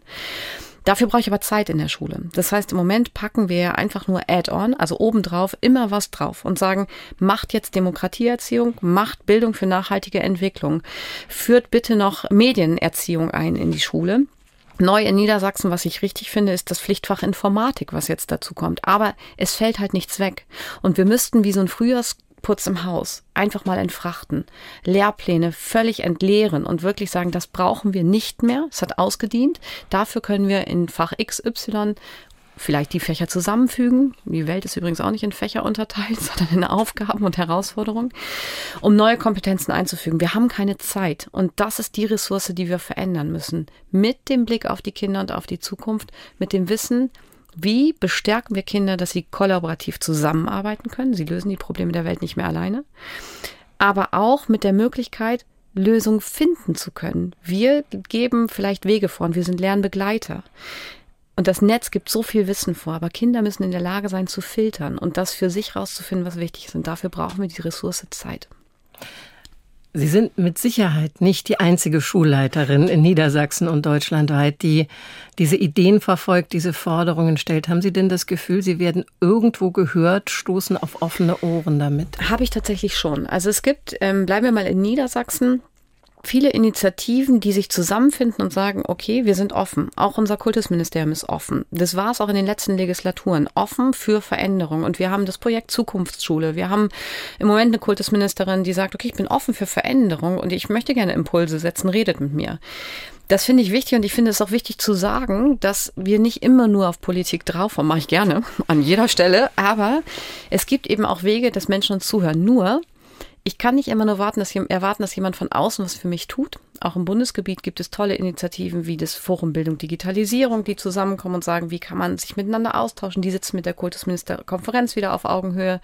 Dafür brauche ich aber Zeit in der Schule. Das heißt, im Moment packen wir einfach nur Add-on, also obendrauf, immer was drauf und sagen, macht jetzt Demokratieerziehung, macht Bildung für nachhaltige Entwicklung, führt bitte noch Medienerziehung ein in die Schule. Neu in Niedersachsen, was ich richtig finde, ist das Pflichtfach Informatik, was jetzt dazu kommt. Aber es fällt halt nichts weg. Und wir müssten wie so ein Frühjahrsputz im Haus einfach mal entfrachten, Lehrpläne völlig entleeren und wirklich sagen, das brauchen wir nicht mehr. Es hat ausgedient. Dafür können wir in Fach XY vielleicht die Fächer zusammenfügen. Die Welt ist übrigens auch nicht in Fächer unterteilt, sondern in Aufgaben und Herausforderungen, um neue Kompetenzen einzufügen. Wir haben keine Zeit und das ist die Ressource, die wir verändern müssen. Mit dem Blick auf die Kinder und auf die Zukunft, mit dem Wissen, wie bestärken wir Kinder, dass sie kollaborativ zusammenarbeiten können. Sie lösen die Probleme der Welt nicht mehr alleine. Aber auch mit der Möglichkeit, Lösungen finden zu können. Wir geben vielleicht Wege vor und wir sind Lernbegleiter. Und das Netz gibt so viel Wissen vor, aber Kinder müssen in der Lage sein zu filtern und das für sich rauszufinden, was wichtig ist. Und dafür brauchen wir die Ressource Zeit. Sie sind mit Sicherheit nicht die einzige Schulleiterin in Niedersachsen und deutschlandweit, die diese Ideen verfolgt, diese Forderungen stellt. Haben Sie denn das Gefühl, Sie werden irgendwo gehört, stoßen auf offene Ohren damit? Habe ich tatsächlich schon. Also es gibt, ähm, bleiben wir mal in Niedersachsen, viele Initiativen, die sich zusammenfinden und sagen, okay, wir sind offen. Auch unser Kultusministerium ist offen. Das war es auch in den letzten Legislaturen. Offen für Veränderung. Und wir haben das Projekt Zukunftsschule. Wir haben im Moment eine Kultusministerin, die sagt, okay, ich bin offen für Veränderung und ich möchte gerne Impulse setzen, redet mit mir. Das finde ich wichtig und ich finde es auch wichtig zu sagen, dass wir nicht immer nur auf Politik drauf haben, mache ich gerne an jeder Stelle, aber es gibt eben auch Wege, dass Menschen uns zuhören. Nur ich kann nicht immer nur warten, dass, erwarten, dass jemand von außen was für mich tut. Auch im Bundesgebiet gibt es tolle Initiativen wie das Forum Bildung Digitalisierung, die zusammenkommen und sagen, wie kann man sich miteinander austauschen. Die sitzen mit der Kultusministerkonferenz wieder auf Augenhöhe.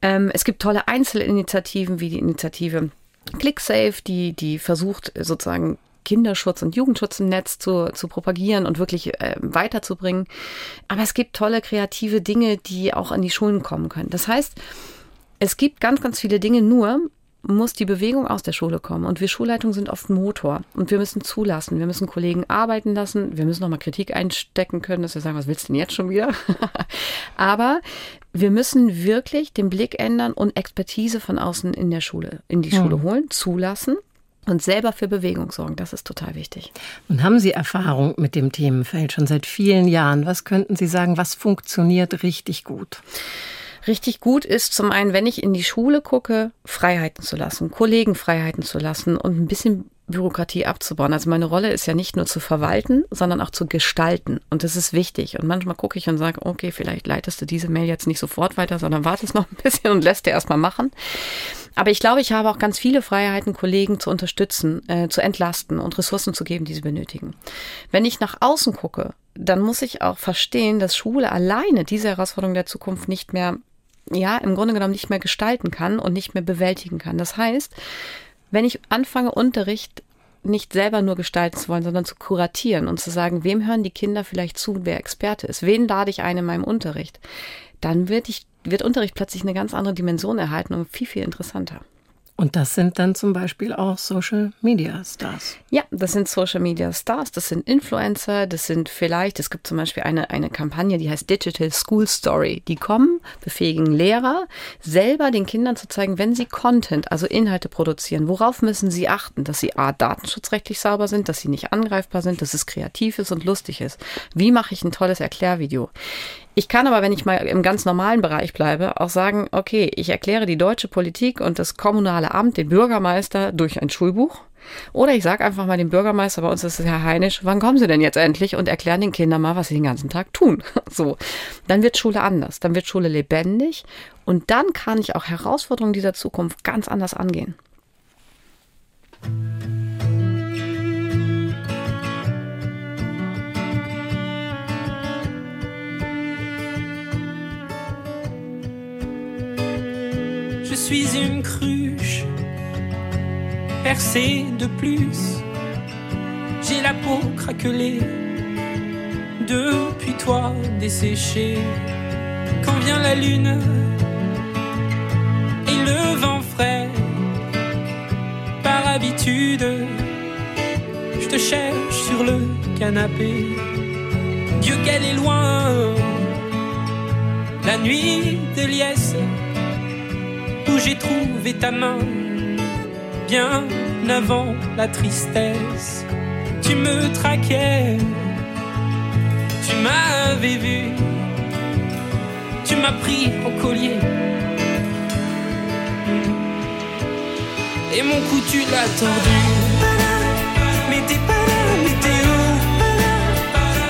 Ähm, es gibt tolle Einzelinitiativen wie die Initiative ClickSafe, die, die versucht sozusagen Kinderschutz und Jugendschutz im Netz zu, zu propagieren und wirklich äh, weiterzubringen. Aber es gibt tolle kreative Dinge, die auch an die Schulen kommen können. Das heißt, es gibt ganz, ganz viele Dinge nur, muss die Bewegung aus der Schule kommen. Und wir Schulleitungen sind oft Motor. Und wir müssen zulassen. Wir müssen Kollegen arbeiten lassen. Wir müssen nochmal Kritik einstecken können, dass wir sagen, was willst du denn jetzt schon wieder? Aber wir müssen wirklich den Blick ändern und Expertise von außen in der Schule, in die Schule hm. holen, zulassen und selber für Bewegung sorgen. Das ist total wichtig. Und haben Sie Erfahrung mit dem Themenfeld schon seit vielen Jahren? Was könnten Sie sagen, was funktioniert richtig gut? Richtig gut ist, zum einen, wenn ich in die Schule gucke, Freiheiten zu lassen, Kollegen Freiheiten zu lassen und ein bisschen Bürokratie abzubauen. Also meine Rolle ist ja nicht nur zu verwalten, sondern auch zu gestalten. Und das ist wichtig. Und manchmal gucke ich und sage, okay, vielleicht leitest du diese Mail jetzt nicht sofort weiter, sondern wartest noch ein bisschen und lässt dir erstmal machen. Aber ich glaube, ich habe auch ganz viele Freiheiten, Kollegen zu unterstützen, äh, zu entlasten und Ressourcen zu geben, die sie benötigen. Wenn ich nach außen gucke, dann muss ich auch verstehen, dass Schule alleine diese Herausforderung der Zukunft nicht mehr ja, im Grunde genommen nicht mehr gestalten kann und nicht mehr bewältigen kann. Das heißt, wenn ich anfange, Unterricht nicht selber nur gestalten zu wollen, sondern zu kuratieren und zu sagen, wem hören die Kinder vielleicht zu, wer Experte ist, wen lade ich ein in meinem Unterricht, dann wird, ich, wird Unterricht plötzlich eine ganz andere Dimension erhalten und viel, viel interessanter. Und das sind dann zum Beispiel auch Social Media Stars. Ja, das sind Social Media Stars, das sind Influencer, das sind vielleicht, es gibt zum Beispiel eine, eine Kampagne, die heißt Digital School Story. Die kommen, befähigen Lehrer, selber den Kindern zu zeigen, wenn sie Content, also Inhalte produzieren, worauf müssen sie achten, dass sie A, datenschutzrechtlich sauber sind, dass sie nicht angreifbar sind, dass es kreativ ist und lustig ist. Wie mache ich ein tolles Erklärvideo? Ich kann aber, wenn ich mal im ganz normalen Bereich bleibe, auch sagen, okay, ich erkläre die deutsche Politik und das kommunale Amt, den Bürgermeister durch ein Schulbuch. Oder ich sage einfach mal dem Bürgermeister, bei uns ist es Herr Heinisch, wann kommen Sie denn jetzt endlich und erklären den Kindern mal, was sie den ganzen Tag tun. So, dann wird Schule anders, dann wird Schule lebendig und dann kann ich auch Herausforderungen dieser Zukunft ganz anders angehen. Suis une cruche percée de plus. J'ai la peau craquelée depuis toi desséchée. Quand vient la lune et le vent frais, par habitude, je te cherche sur le canapé. Dieu qu'elle est loin, la nuit de liesse j'ai trouvé ta main, bien avant la tristesse. Tu me traquais, tu m'avais vu, tu m'as pris au collier. Et mon cou tu l'as tordu. Mais t'es pas là, mais t'es où?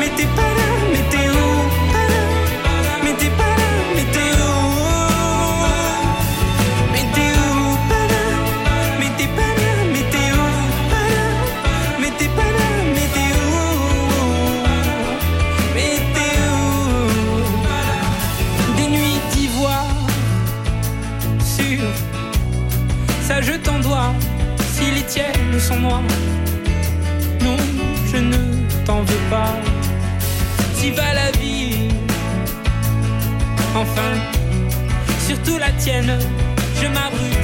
Mais t'es pas si les tiennes sont noires. Non, je ne t'en veux pas. Si va la vie, enfin, surtout la tienne, je m'abrutis.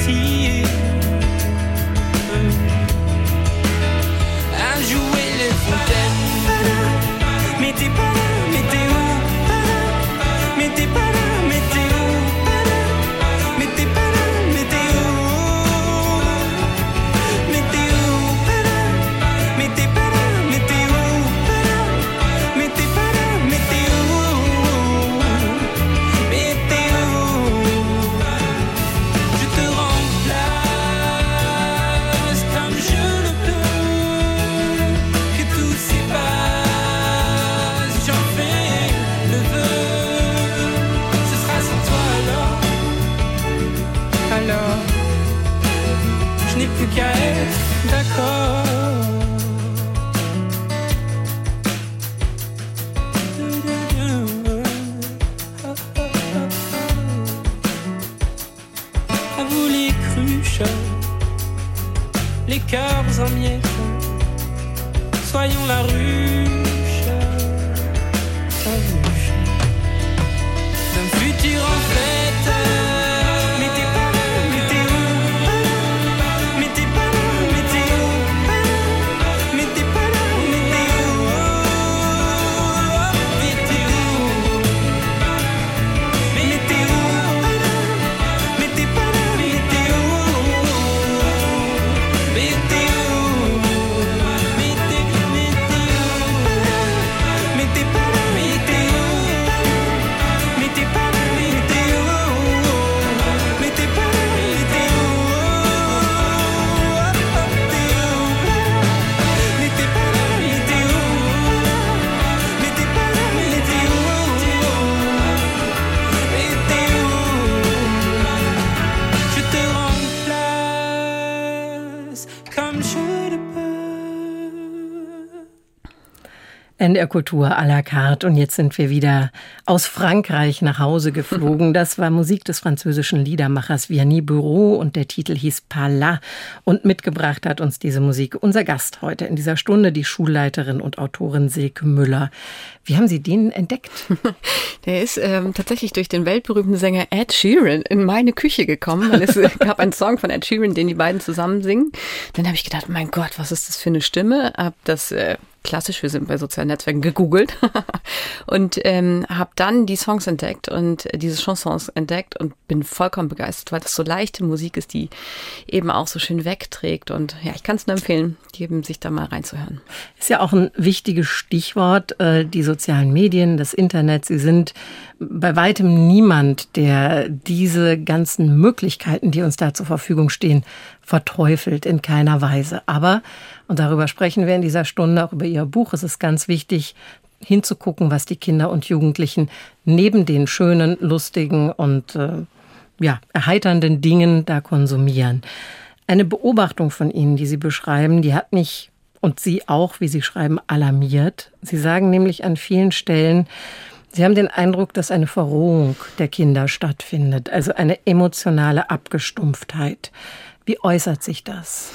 NDR Kultur à la carte. Und jetzt sind wir wieder aus Frankreich nach Hause geflogen. Das war Musik des französischen Liedermachers Vianney Bureau und der Titel hieß Pala. Und mitgebracht hat uns diese Musik unser Gast heute in dieser Stunde, die Schulleiterin und Autorin Silke Müller. Wie haben Sie den entdeckt? Der ist ähm, tatsächlich durch den weltberühmten Sänger Ed Sheeran in meine Küche gekommen. Weil es gab einen Song von Ed Sheeran, den die beiden zusammen singen. Dann habe ich gedacht, mein Gott, was ist das für eine Stimme? Hab das äh, klassisch, wir sind bei sozialen Netzwerken gegoogelt und ähm, habe dann die Songs entdeckt und diese Chansons entdeckt und bin vollkommen begeistert, weil das so leichte Musik ist, die eben auch so schön wegträgt. Und ja, ich kann es nur empfehlen, eben sich da mal reinzuhören. Ist ja auch ein wichtiges Stichwort, äh, die sozialen Medien, das Internet. Sie sind bei weitem niemand, der diese ganzen Möglichkeiten, die uns da zur Verfügung stehen, verteufelt in keiner Weise. Aber, und darüber sprechen wir in dieser Stunde, auch über Ihr Buch, es ist ganz wichtig, hinzugucken, was die Kinder und Jugendlichen neben den schönen, lustigen und äh, ja, erheiternden Dingen da konsumieren. Eine Beobachtung von Ihnen, die Sie beschreiben, die hat mich und Sie auch, wie Sie schreiben, alarmiert. Sie sagen nämlich an vielen Stellen, Sie haben den Eindruck, dass eine Verrohung der Kinder stattfindet, also eine emotionale Abgestumpftheit. Wie äußert sich das?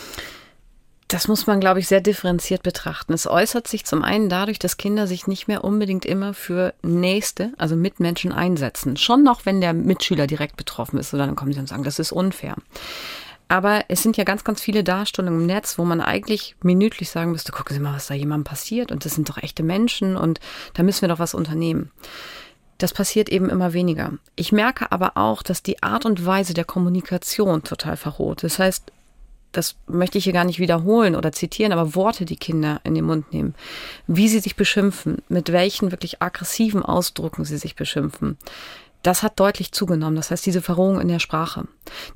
Das muss man, glaube ich, sehr differenziert betrachten. Es äußert sich zum einen dadurch, dass Kinder sich nicht mehr unbedingt immer für Nächste, also Mitmenschen einsetzen. Schon noch, wenn der Mitschüler direkt betroffen ist, oder dann kommen sie und sagen, das ist unfair. Aber es sind ja ganz, ganz viele Darstellungen im Netz, wo man eigentlich minütlich sagen müsste, gucken Sie mal, was da jemandem passiert und das sind doch echte Menschen und da müssen wir doch was unternehmen. Das passiert eben immer weniger. Ich merke aber auch, dass die Art und Weise der Kommunikation total verroht. Das heißt, das möchte ich hier gar nicht wiederholen oder zitieren, aber Worte, die Kinder in den Mund nehmen, wie sie sich beschimpfen, mit welchen wirklich aggressiven Ausdrucken sie sich beschimpfen, das hat deutlich zugenommen. Das heißt, diese Verrohung in der Sprache,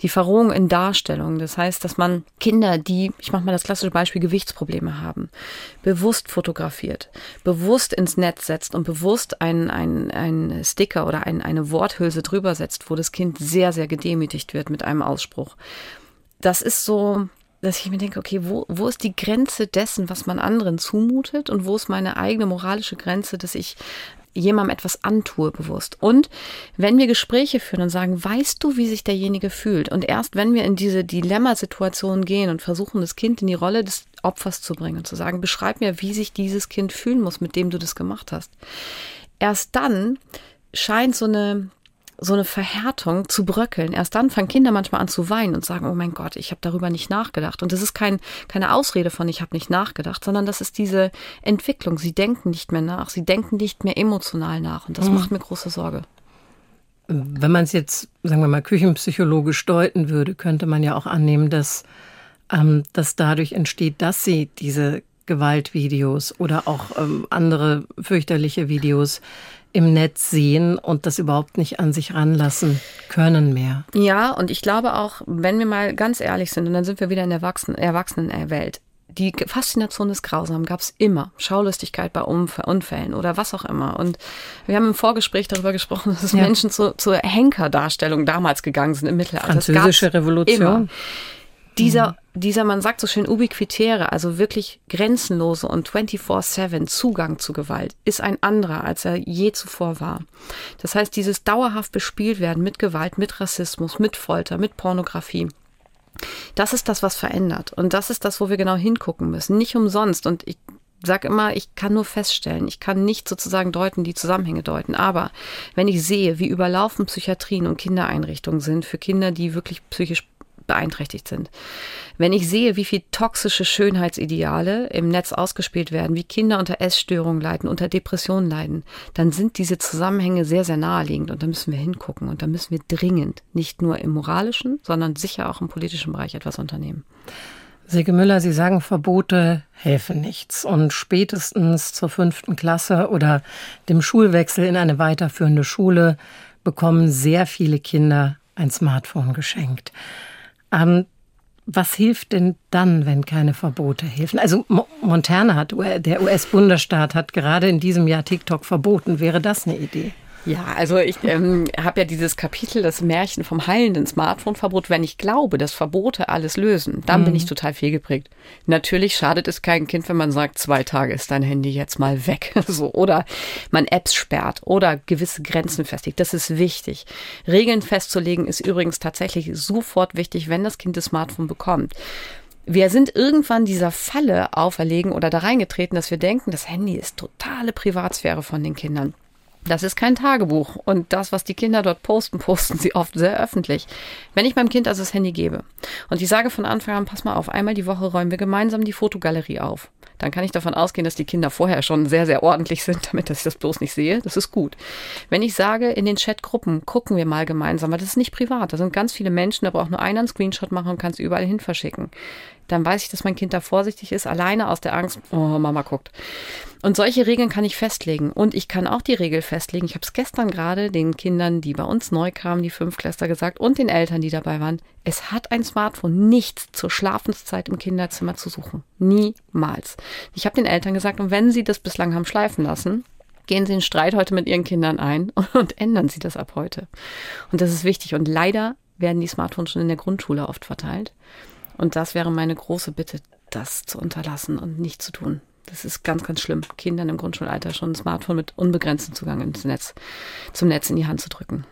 die Verrohung in Darstellung. Das heißt, dass man Kinder, die, ich mache mal das klassische Beispiel, Gewichtsprobleme haben, bewusst fotografiert, bewusst ins Netz setzt und bewusst ein, ein, ein Sticker oder ein, eine Worthülse drüber setzt, wo das Kind sehr, sehr gedemütigt wird mit einem Ausspruch. Das ist so, dass ich mir denke, okay, wo, wo ist die Grenze dessen, was man anderen zumutet und wo ist meine eigene moralische Grenze, dass ich jemandem etwas antue bewusst. Und wenn wir Gespräche führen und sagen, weißt du, wie sich derjenige fühlt? Und erst wenn wir in diese Dilemmasituation gehen und versuchen, das Kind in die Rolle des Opfers zu bringen und zu sagen, beschreib mir, wie sich dieses Kind fühlen muss, mit dem du das gemacht hast. Erst dann scheint so eine so eine Verhärtung zu bröckeln. Erst dann fangen Kinder manchmal an zu weinen und sagen, oh mein Gott, ich habe darüber nicht nachgedacht. Und das ist kein, keine Ausrede von, ich habe nicht nachgedacht, sondern das ist diese Entwicklung. Sie denken nicht mehr nach, sie denken nicht mehr emotional nach. Und das mhm. macht mir große Sorge. Wenn man es jetzt, sagen wir mal, küchenpsychologisch deuten würde, könnte man ja auch annehmen, dass ähm, das dadurch entsteht, dass sie diese Gewaltvideos oder auch ähm, andere fürchterliche Videos im Netz sehen und das überhaupt nicht an sich ranlassen können mehr. Ja, und ich glaube auch, wenn wir mal ganz ehrlich sind, und dann sind wir wieder in der Erwachsenen Erwachsenenwelt, die Faszination des Grausamen gab es immer. Schaulustigkeit bei Unfällen oder was auch immer. Und wir haben im Vorgespräch darüber gesprochen, dass ja. Menschen zu, zur Henkerdarstellung damals gegangen sind im Mittelalter. Französische Revolution. Immer dieser. Dieser, man sagt so schön ubiquitäre, also wirklich grenzenlose und 24-7 Zugang zu Gewalt ist ein anderer, als er je zuvor war. Das heißt, dieses dauerhaft bespielt werden mit Gewalt, mit Rassismus, mit Folter, mit Pornografie. Das ist das, was verändert. Und das ist das, wo wir genau hingucken müssen. Nicht umsonst. Und ich sage immer, ich kann nur feststellen, ich kann nicht sozusagen deuten, die Zusammenhänge deuten. Aber wenn ich sehe, wie überlaufen Psychiatrien und Kindereinrichtungen sind für Kinder, die wirklich psychisch beeinträchtigt sind. Wenn ich sehe, wie viel toxische Schönheitsideale im Netz ausgespielt werden, wie Kinder unter Essstörungen leiden, unter Depressionen leiden, dann sind diese Zusammenhänge sehr, sehr naheliegend und da müssen wir hingucken und da müssen wir dringend nicht nur im moralischen, sondern sicher auch im politischen Bereich etwas unternehmen. Silke Müller, Sie sagen, Verbote helfen nichts. Und spätestens zur fünften Klasse oder dem Schulwechsel in eine weiterführende Schule bekommen sehr viele Kinder ein Smartphone geschenkt. Ähm, was hilft denn dann, wenn keine Verbote helfen? Also Montana hat, der US-Bundesstaat hat gerade in diesem Jahr TikTok verboten. Wäre das eine Idee? Ja, also ich ähm, habe ja dieses Kapitel, das Märchen vom heilenden Smartphone-Verbot. Wenn ich glaube, dass Verbote alles lösen, dann mhm. bin ich total fehlgeprägt. Natürlich schadet es kein Kind, wenn man sagt, zwei Tage ist dein Handy jetzt mal weg. so, oder man Apps sperrt oder gewisse Grenzen festlegt. Das ist wichtig. Regeln festzulegen ist übrigens tatsächlich sofort wichtig, wenn das Kind das Smartphone bekommt. Wir sind irgendwann dieser Falle auferlegen oder da reingetreten, dass wir denken, das Handy ist totale Privatsphäre von den Kindern. Das ist kein Tagebuch. Und das, was die Kinder dort posten, posten sie oft sehr öffentlich. Wenn ich meinem Kind also das Handy gebe und ich sage von Anfang an, pass mal auf, einmal die Woche räumen wir gemeinsam die Fotogalerie auf, dann kann ich davon ausgehen, dass die Kinder vorher schon sehr, sehr ordentlich sind, damit dass ich das bloß nicht sehe. Das ist gut. Wenn ich sage, in den Chatgruppen gucken wir mal gemeinsam, weil das ist nicht privat. Da sind ganz viele Menschen, da braucht nur einer einen Screenshot machen und kann es überall hin verschicken dann weiß ich, dass mein Kind da vorsichtig ist, alleine aus der Angst, oh, Mama guckt. Und solche Regeln kann ich festlegen. Und ich kann auch die Regel festlegen. Ich habe es gestern gerade den Kindern, die bei uns neu kamen, die Fünfklässler gesagt und den Eltern, die dabei waren. Es hat ein Smartphone nichts zur Schlafenszeit im Kinderzimmer zu suchen. Niemals. Ich habe den Eltern gesagt, und wenn sie das bislang haben schleifen lassen, gehen Sie in Streit heute mit Ihren Kindern ein und ändern Sie das ab heute. Und das ist wichtig. Und leider werden die Smartphones schon in der Grundschule oft verteilt. Und das wäre meine große Bitte, das zu unterlassen und nicht zu tun. Das ist ganz, ganz schlimm, Kindern im Grundschulalter schon ein Smartphone mit unbegrenztem Zugang ins Netz, zum Netz in die Hand zu drücken.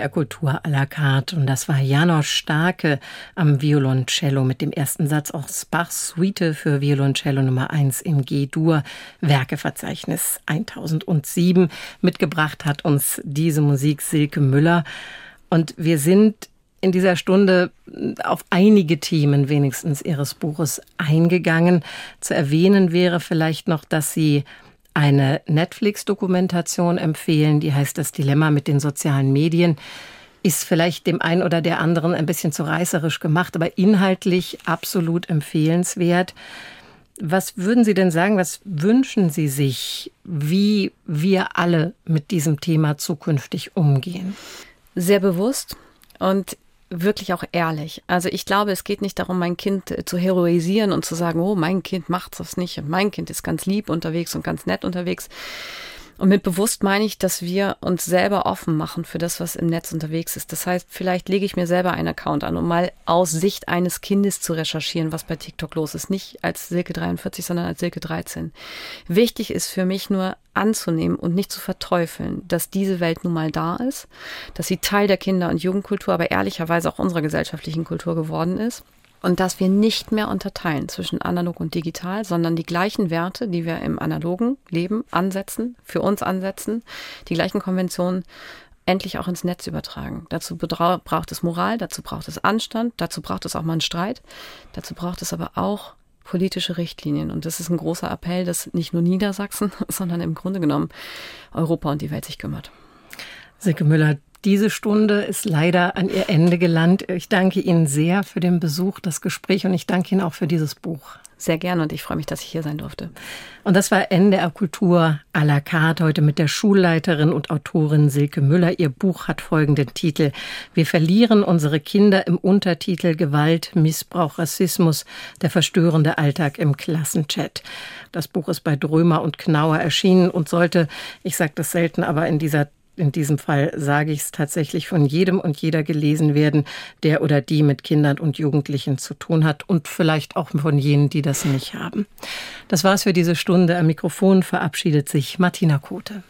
NDR Kultur à la carte. Und das war Janosch Starke am Violoncello mit dem ersten Satz aus Bachs Suite für Violoncello Nummer 1 im G-Dur Werkeverzeichnis 1007. Mitgebracht hat uns diese Musik Silke Müller. Und wir sind in dieser Stunde auf einige Themen wenigstens Ihres Buches eingegangen. Zu erwähnen wäre vielleicht noch, dass Sie eine Netflix-Dokumentation empfehlen, die heißt Das Dilemma mit den sozialen Medien. Ist vielleicht dem einen oder der anderen ein bisschen zu reißerisch gemacht, aber inhaltlich absolut empfehlenswert. Was würden Sie denn sagen, was wünschen Sie sich, wie wir alle mit diesem Thema zukünftig umgehen? Sehr bewusst und wirklich auch ehrlich. Also ich glaube, es geht nicht darum, mein Kind äh, zu heroisieren und zu sagen, oh, mein Kind macht das nicht und mein Kind ist ganz lieb unterwegs und ganz nett unterwegs. Und mit bewusst meine ich, dass wir uns selber offen machen für das, was im Netz unterwegs ist. Das heißt, vielleicht lege ich mir selber einen Account an, um mal aus Sicht eines Kindes zu recherchieren, was bei TikTok los ist. Nicht als Silke 43, sondern als Silke 13. Wichtig ist für mich nur anzunehmen und nicht zu verteufeln, dass diese Welt nun mal da ist, dass sie Teil der Kinder- und Jugendkultur, aber ehrlicherweise auch unserer gesellschaftlichen Kultur geworden ist und dass wir nicht mehr unterteilen zwischen analog und digital, sondern die gleichen Werte, die wir im analogen Leben ansetzen, für uns ansetzen, die gleichen Konventionen endlich auch ins Netz übertragen. Dazu braucht es Moral, dazu braucht es Anstand, dazu braucht es auch mal einen Streit, dazu braucht es aber auch politische Richtlinien. Und das ist ein großer Appell, dass nicht nur Niedersachsen, sondern im Grunde genommen Europa und die Welt sich kümmert. Silke Müller, diese Stunde ist leider an ihr Ende gelangt. Ich danke Ihnen sehr für den Besuch, das Gespräch und ich danke Ihnen auch für dieses Buch. Sehr gerne und ich freue mich, dass ich hier sein durfte. Und das war NDR Kultur à la carte heute mit der Schulleiterin und Autorin Silke Müller. Ihr Buch hat folgenden Titel. Wir verlieren unsere Kinder im Untertitel Gewalt, Missbrauch, Rassismus, der verstörende Alltag im Klassenchat. Das Buch ist bei Drömer und Knauer erschienen und sollte, ich sage das selten, aber in dieser in diesem Fall sage ich es tatsächlich von jedem und jeder gelesen werden, der oder die mit Kindern und Jugendlichen zu tun hat und vielleicht auch von jenen, die das nicht haben. Das war's für diese Stunde. Am Mikrofon verabschiedet sich Martina Kote.